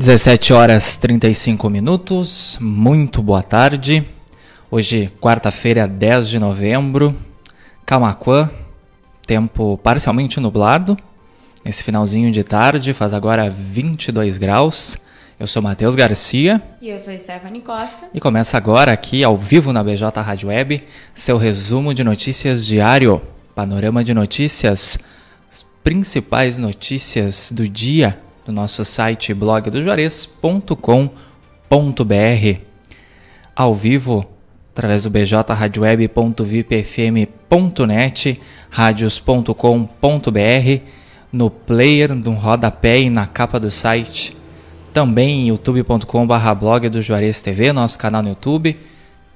17 horas 35 minutos, muito boa tarde. Hoje, quarta-feira, 10 de novembro, Camacuã, tempo parcialmente nublado. Esse finalzinho de tarde faz agora 22 graus. Eu sou Matheus Garcia. E eu sou Stephanie Costa. E começa agora aqui ao vivo na BJ Rádio Web, seu resumo de notícias diário. Panorama de notícias, as principais notícias do dia do nosso site blogdojuarez.com.br. Ao vivo, através do bjradioweb.vipfm.net, radios.com.br, no player, no rodapé e na capa do site. Também em youtube.com.br blog do Juarez TV, nosso canal no YouTube.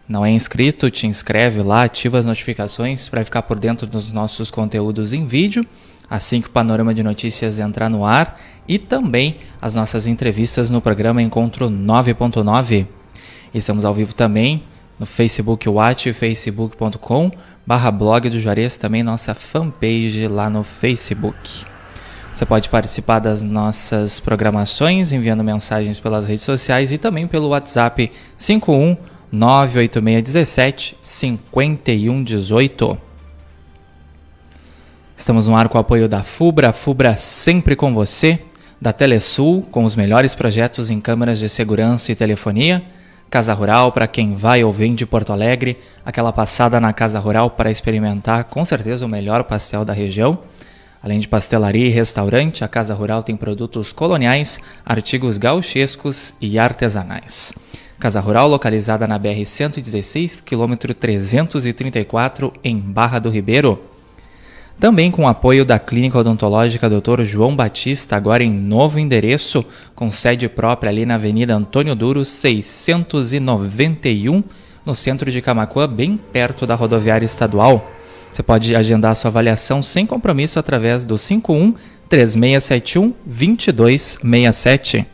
Não é inscrito? Te inscreve lá, ativa as notificações para ficar por dentro dos nossos conteúdos em vídeo assim que o Panorama de Notícias entrar no ar e também as nossas entrevistas no programa Encontro 9.9. Estamos ao vivo também no Facebook Watch, facebook.com barra blog do Juarez, também nossa fanpage lá no Facebook. Você pode participar das nossas programações enviando mensagens pelas redes sociais e também pelo WhatsApp 51 98617 5118. Estamos no ar com o apoio da FUBRA, FUBRA sempre com você, da Telesul, com os melhores projetos em câmeras de segurança e telefonia, Casa Rural para quem vai ou vem de Porto Alegre, aquela passada na Casa Rural para experimentar com certeza o melhor pastel da região. Além de pastelaria e restaurante, a Casa Rural tem produtos coloniais, artigos gauchescos e artesanais. Casa Rural localizada na BR 116, quilômetro 334, em Barra do Ribeiro. Também com apoio da Clínica Odontológica Dr. João Batista, agora em novo endereço, com sede própria ali na Avenida Antônio Duro, 691, no centro de Camacuã, bem perto da rodoviária estadual. Você pode agendar sua avaliação sem compromisso através do 51 3671 2267.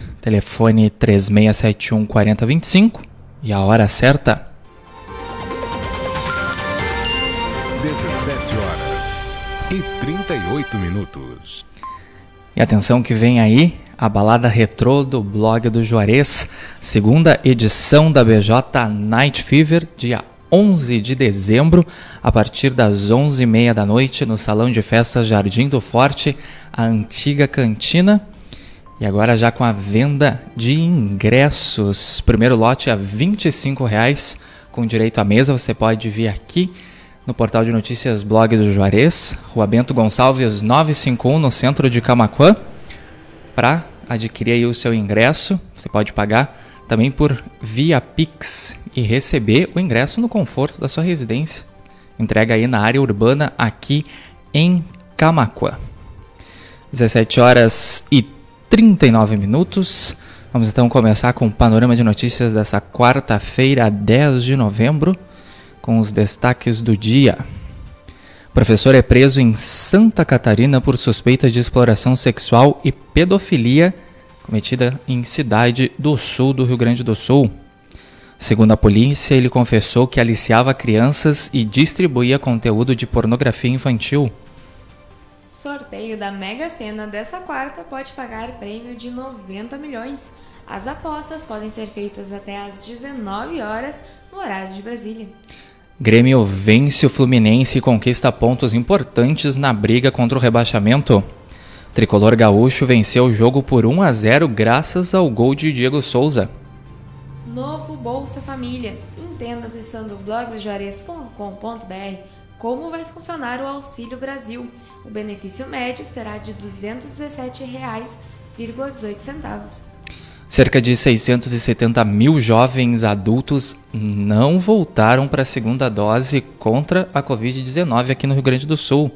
Telefone 3671 4025 e a hora certa. 17 horas e 38 minutos. E atenção que vem aí a balada retrô do blog do Juarez, segunda edição da BJ Night Fever, dia 11 de dezembro, a partir das 11h30 da noite, no Salão de Festas Jardim do Forte, a antiga cantina e agora já com a venda de ingressos. Primeiro lote a 25 reais, com direito à mesa. Você pode vir aqui no portal de notícias Blog do Juarez, Rua Bento Gonçalves 951, no centro de Camacuã, para adquirir o seu ingresso. Você pode pagar também por via Pix e receber o ingresso no conforto da sua residência. Entrega aí na área urbana aqui em Camacuã. 17 horas e 39 minutos. Vamos então começar com o panorama de notícias dessa quarta-feira, 10 de novembro, com os destaques do dia. O professor é preso em Santa Catarina por suspeita de exploração sexual e pedofilia cometida em cidade do sul do Rio Grande do Sul. Segundo a polícia, ele confessou que aliciava crianças e distribuía conteúdo de pornografia infantil. Sorteio da Mega Sena dessa quarta pode pagar prêmio de 90 milhões. As apostas podem ser feitas até às 19 horas no horário de Brasília. Grêmio vence o Fluminense e conquista pontos importantes na briga contra o rebaixamento. Tricolor Gaúcho venceu o jogo por 1 a 0 graças ao gol de Diego Souza. Novo Bolsa Família. Entenda acessando blogdojuarez.com.br como vai funcionar o Auxílio Brasil. O benefício médio será de R$ 217,18. Cerca de 670 mil jovens adultos não voltaram para a segunda dose contra a Covid-19 aqui no Rio Grande do Sul. O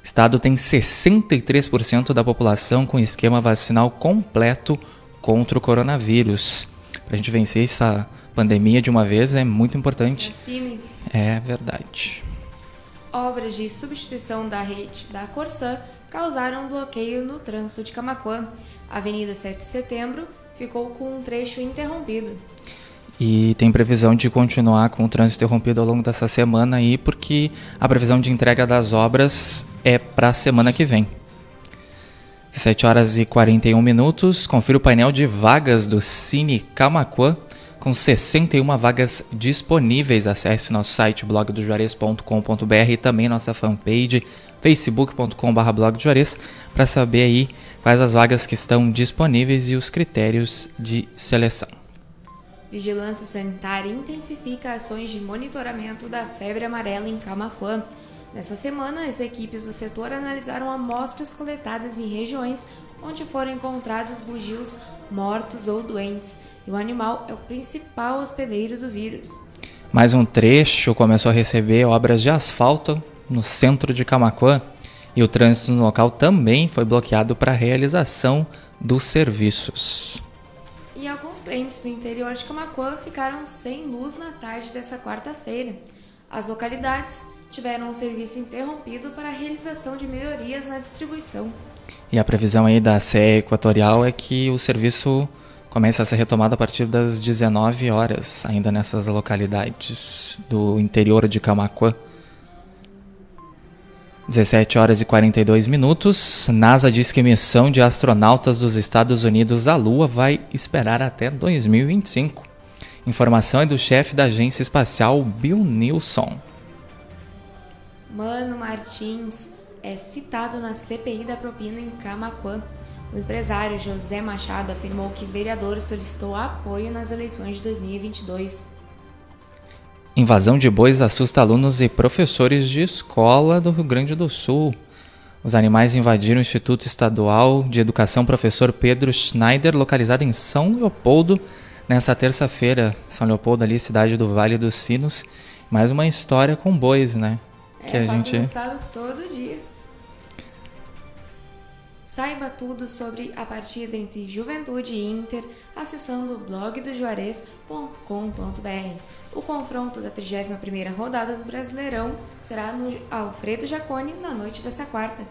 estado tem 63% da população com esquema vacinal completo contra o coronavírus. Para a gente vencer essa pandemia de uma vez é muito importante. Vacinem-se. É verdade. Obras de substituição da rede da Corsã causaram bloqueio no trânsito de Camaquã. Avenida 7 de Setembro ficou com um trecho interrompido. E tem previsão de continuar com o trânsito interrompido ao longo dessa semana aí, porque a previsão de entrega das obras é para a semana que vem. 7 horas e 41 minutos. Confira o painel de vagas do Cine Camaquã com 61 vagas disponíveis. Acesse nosso site blogdojuarez.com.br e também nossa fanpage facebook.com.br para saber aí quais as vagas que estão disponíveis e os critérios de seleção. Vigilância Sanitária intensifica ações de monitoramento da febre amarela em Camaquã. Nessa semana, as equipes do setor analisaram amostras coletadas em regiões onde foram encontrados bugios mortos ou doentes, e o animal é o principal hospedeiro do vírus. Mais um trecho começou a receber obras de asfalto no centro de Camaquã e o trânsito no local também foi bloqueado para a realização dos serviços. E alguns clientes do interior de Camaquã ficaram sem luz na tarde dessa quarta-feira. As localidades tiveram o serviço interrompido para a realização de melhorias na distribuição. E a previsão aí da CE Equatorial é que o serviço comece a ser retomado a partir das 19 horas, ainda nessas localidades do interior de Camaquã. 17 horas e 42 minutos. NASA diz que missão de astronautas dos Estados Unidos à Lua vai esperar até 2025. Informação é do chefe da agência espacial Bill Nilsson. Mano Martins é citado na CPI da propina em Camaquã. O empresário José Machado afirmou que vereador solicitou apoio nas eleições de 2022. Invasão de bois assusta alunos e professores de escola do Rio Grande do Sul. Os animais invadiram o Instituto Estadual de Educação Professor Pedro Schneider, localizado em São Leopoldo, nessa terça-feira. São Leopoldo, ali, cidade do Vale dos Sinos. Mais uma história com bois, né? É, que a gente no estado todo dia. Saiba tudo sobre a partida entre Juventude e Inter acessando blogdojuarez.com.br. O confronto da 31ª rodada do Brasileirão será no Alfredo Jaconi na noite dessa quarta.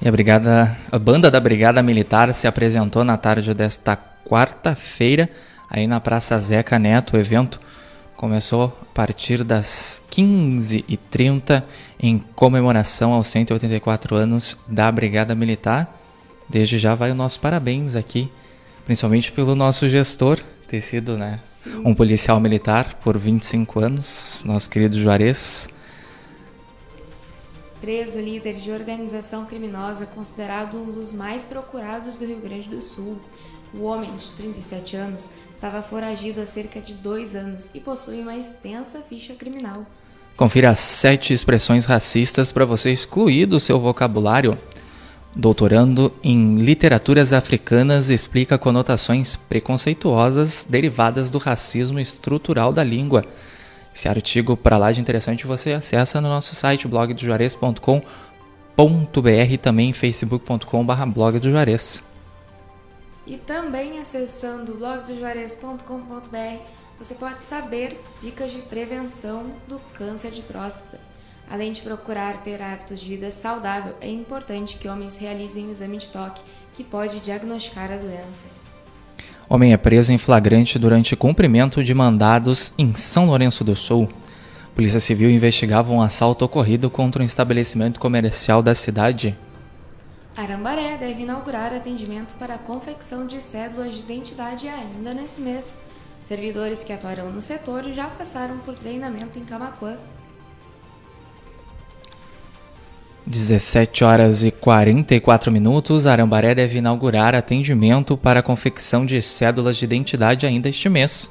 E a brigada, a banda da Brigada Militar se apresentou na tarde desta quarta-feira aí na Praça Zeca Neto. O evento começou a partir das 15h30 em comemoração aos 184 anos da Brigada Militar. Desde já vai o nosso parabéns aqui, principalmente pelo nosso gestor, ter sido né, um policial militar por 25 anos, nosso querido Juarez. Preso líder de organização criminosa considerado um dos mais procurados do Rio Grande do Sul. O homem, de 37 anos, estava foragido há cerca de dois anos e possui uma extensa ficha criminal. Confira as sete expressões racistas para você excluir do seu vocabulário. Doutorando em literaturas africanas, explica conotações preconceituosas derivadas do racismo estrutural da língua. Esse artigo, para lá de interessante, você acessa no nosso site blogdojuarez.com.br e também facebook.com.br blog. E também acessando blogdojuarez.com.br você pode saber dicas de prevenção do câncer de próstata. Além de procurar ter hábitos de vida saudável, é importante que homens realizem o exame de toque, que pode diagnosticar a doença. Homem é preso em flagrante durante cumprimento de mandados em São Lourenço do Sul. Polícia Civil investigava um assalto ocorrido contra um estabelecimento comercial da cidade. Arambaré deve inaugurar atendimento para a confecção de cédulas de identidade ainda nesse mês. Servidores que atuarão no setor já passaram por treinamento em Camacuã 17 horas e 44 minutos, Arambaré deve inaugurar atendimento para a confecção de cédulas de identidade ainda este mês.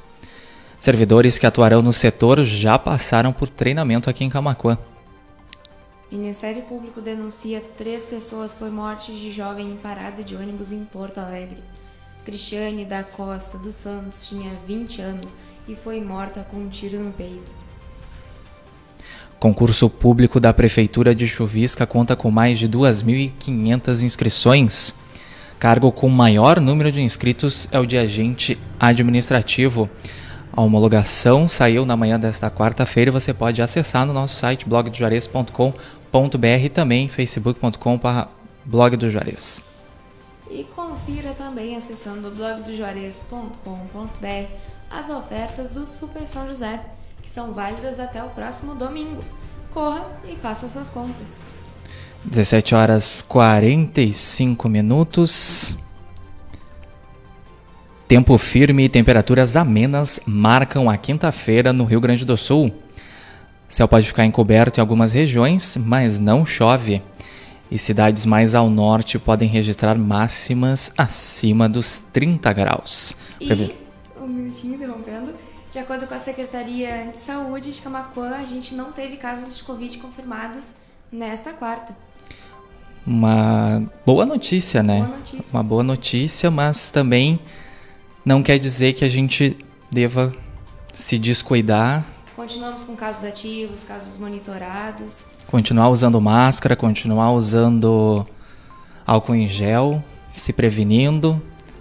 Servidores que atuarão no setor já passaram por treinamento aqui em Camacuã. Ministério Público denuncia três pessoas por morte de jovem em parada de ônibus em Porto Alegre. Cristiane da Costa dos Santos tinha 20 anos e foi morta com um tiro no peito. Concurso público da Prefeitura de Chuvisca conta com mais de 2.500 inscrições. Cargo com maior número de inscritos é o de agente administrativo. A homologação saiu na manhã desta quarta-feira você pode acessar no nosso site blogdojuarez.com.br e também facebook.com.br blog do Juarez. E confira também acessando blogdojuarez.com.br as ofertas do Super São José que são válidas até o próximo domingo. Corra e faça suas compras. 17 horas 45 minutos. Tempo firme e temperaturas amenas marcam a quinta-feira no Rio Grande do Sul. Céu pode ficar encoberto em algumas regiões, mas não chove. E cidades mais ao norte podem registrar máximas acima dos 30 graus. E, um minutinho interrompendo, de acordo com a Secretaria de Saúde de Camacuã, a gente não teve casos de Covid confirmados nesta quarta. Uma boa notícia, né? Boa notícia. Uma boa notícia, mas também não quer dizer que a gente deva se descuidar. Continuamos com casos ativos, casos monitorados. Continuar usando máscara, continuar usando álcool em gel, se prevenindo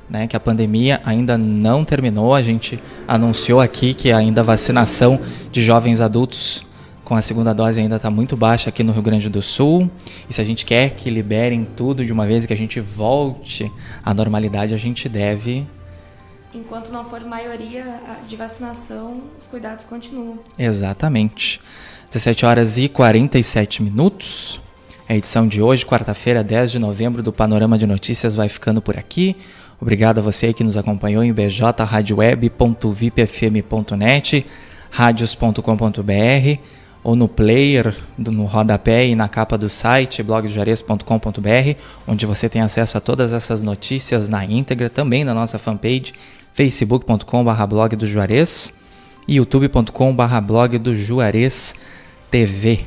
né, que a pandemia ainda não terminou. A gente anunciou aqui que ainda a vacinação de jovens adultos com a segunda dose ainda está muito baixa aqui no Rio Grande do Sul. E se a gente quer que liberem tudo de uma vez e que a gente volte à normalidade, a gente deve. Enquanto não for maioria de vacinação, os cuidados continuam. Exatamente. 17 horas e 47 minutos. A edição de hoje, quarta-feira, 10 de novembro, do Panorama de Notícias vai ficando por aqui. Obrigado a você que nos acompanhou em bjradioweb.vipfm.net, radios.com.br ou no player, no rodapé e na capa do site blogdojares.com.br, onde você tem acesso a todas essas notícias na íntegra, também na nossa fanpage facebook.com.br blog do Juarez e youtube.com.br blog do Juarez TV.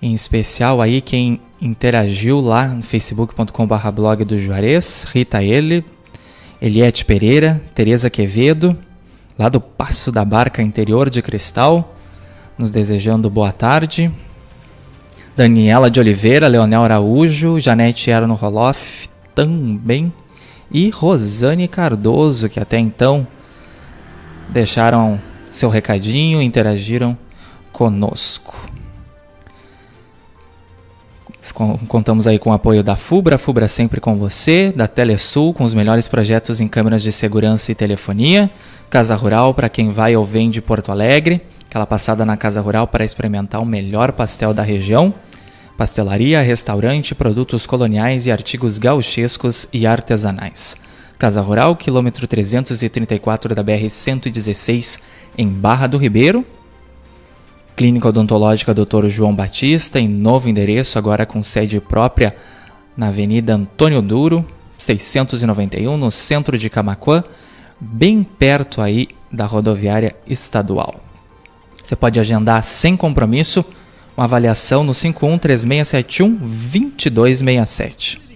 Em especial aí quem interagiu lá no facebook.com.br blog do Juarez, Rita Ele, Eliette Pereira, Tereza Quevedo, lá do Passo da Barca Interior de Cristal, nos desejando boa tarde. Daniela de Oliveira, Leonel Araújo, Janete Erno Roloff também. E Rosane Cardoso, que até então deixaram seu recadinho, interagiram conosco. Contamos aí com o apoio da FUBRA, FUBRA sempre com você, da Telesul, com os melhores projetos em câmeras de segurança e telefonia, Casa Rural para quem vai ou vem de Porto Alegre, aquela passada na Casa Rural para experimentar o melhor pastel da região, pastelaria, restaurante, produtos coloniais e artigos gauchescos e artesanais. Casa Rural, quilômetro 334 da BR-116, em Barra do Ribeiro, Clínica Odontológica Dr. João Batista, em novo endereço, agora com sede própria na Avenida Antônio Duro, 691, no centro de Camacuã, bem perto aí da rodoviária estadual. Você pode agendar sem compromisso uma avaliação no 513671 2267.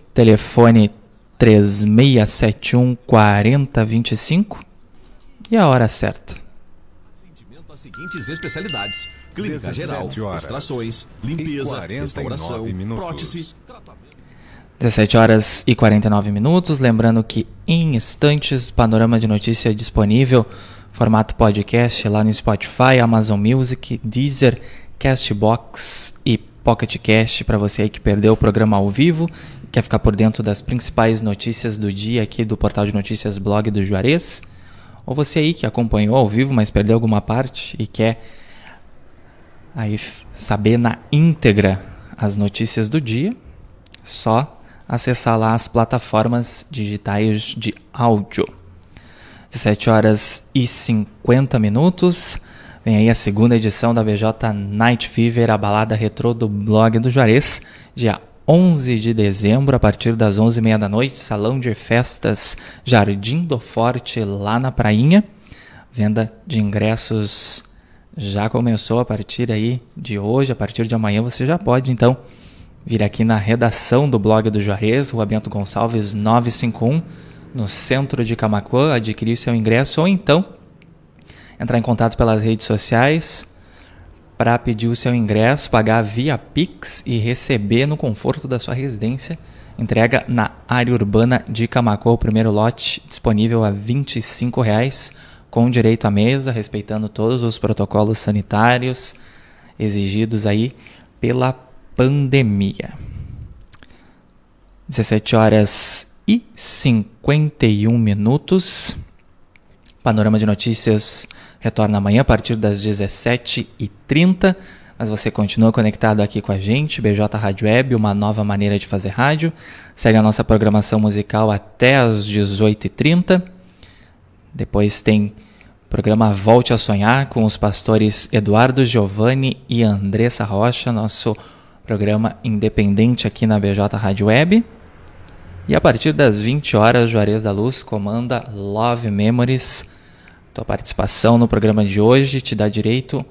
telefone 3671 4025 e a hora certa. Atendimento às seguintes especialidades: clínica geral, extrações, limpeza, restauração, prótese, tratamento. 17 horas e 49 minutos. Lembrando que em instantes, panorama de notícia disponível, formato podcast lá no Spotify, Amazon Music, Deezer, Castbox e Pocket Cast para você aí que perdeu o programa ao vivo, quer ficar por dentro das principais notícias do dia aqui do portal de notícias blog do Juarez, ou você aí que acompanhou ao vivo, mas perdeu alguma parte e quer aí saber na íntegra as notícias do dia, só acessar lá as plataformas digitais de áudio. 17 horas e 50 minutos. Vem aí a segunda edição da BJ Night Fever, a balada retrô do blog do Juarez, dia 11 de dezembro, a partir das 11h30 da noite, Salão de Festas Jardim do Forte, lá na Prainha. Venda de ingressos já começou a partir aí de hoje, a partir de amanhã você já pode então vir aqui na redação do blog do Juarez, Rua Bento Gonçalves 951, no centro de Camacuã, adquirir seu ingresso ou então entrar em contato pelas redes sociais para pedir o seu ingresso, pagar via Pix e receber no conforto da sua residência. Entrega na área urbana de Camacuã, o primeiro lote disponível a 25 reais, com direito à mesa, respeitando todos os protocolos sanitários exigidos aí pela pandemia. 17 horas e 51 minutos. Panorama de Notícias retorna amanhã a partir das 17h30. Mas você continua conectado aqui com a gente, BJ Rádio Web, uma nova maneira de fazer rádio. Segue a nossa programação musical até as 18h30. Depois tem o programa Volte a Sonhar com os pastores Eduardo Giovanni e Andressa Rocha, nosso programa independente aqui na BJ Rádio Web. E a partir das 20 horas, Juarez da Luz comanda Love Memories. Tua participação no programa de hoje te dá direito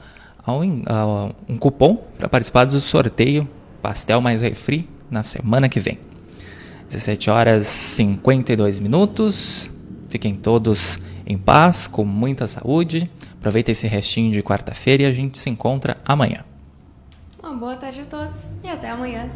a um, a um cupom para participar do sorteio Pastel mais Refri na semana que vem. 17 horas 52 minutos. Fiquem todos em paz, com muita saúde. Aproveita esse restinho de quarta-feira e a gente se encontra amanhã. Uma boa tarde a todos e até amanhã.